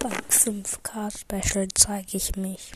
Beim 5K-Special zeige ich mich.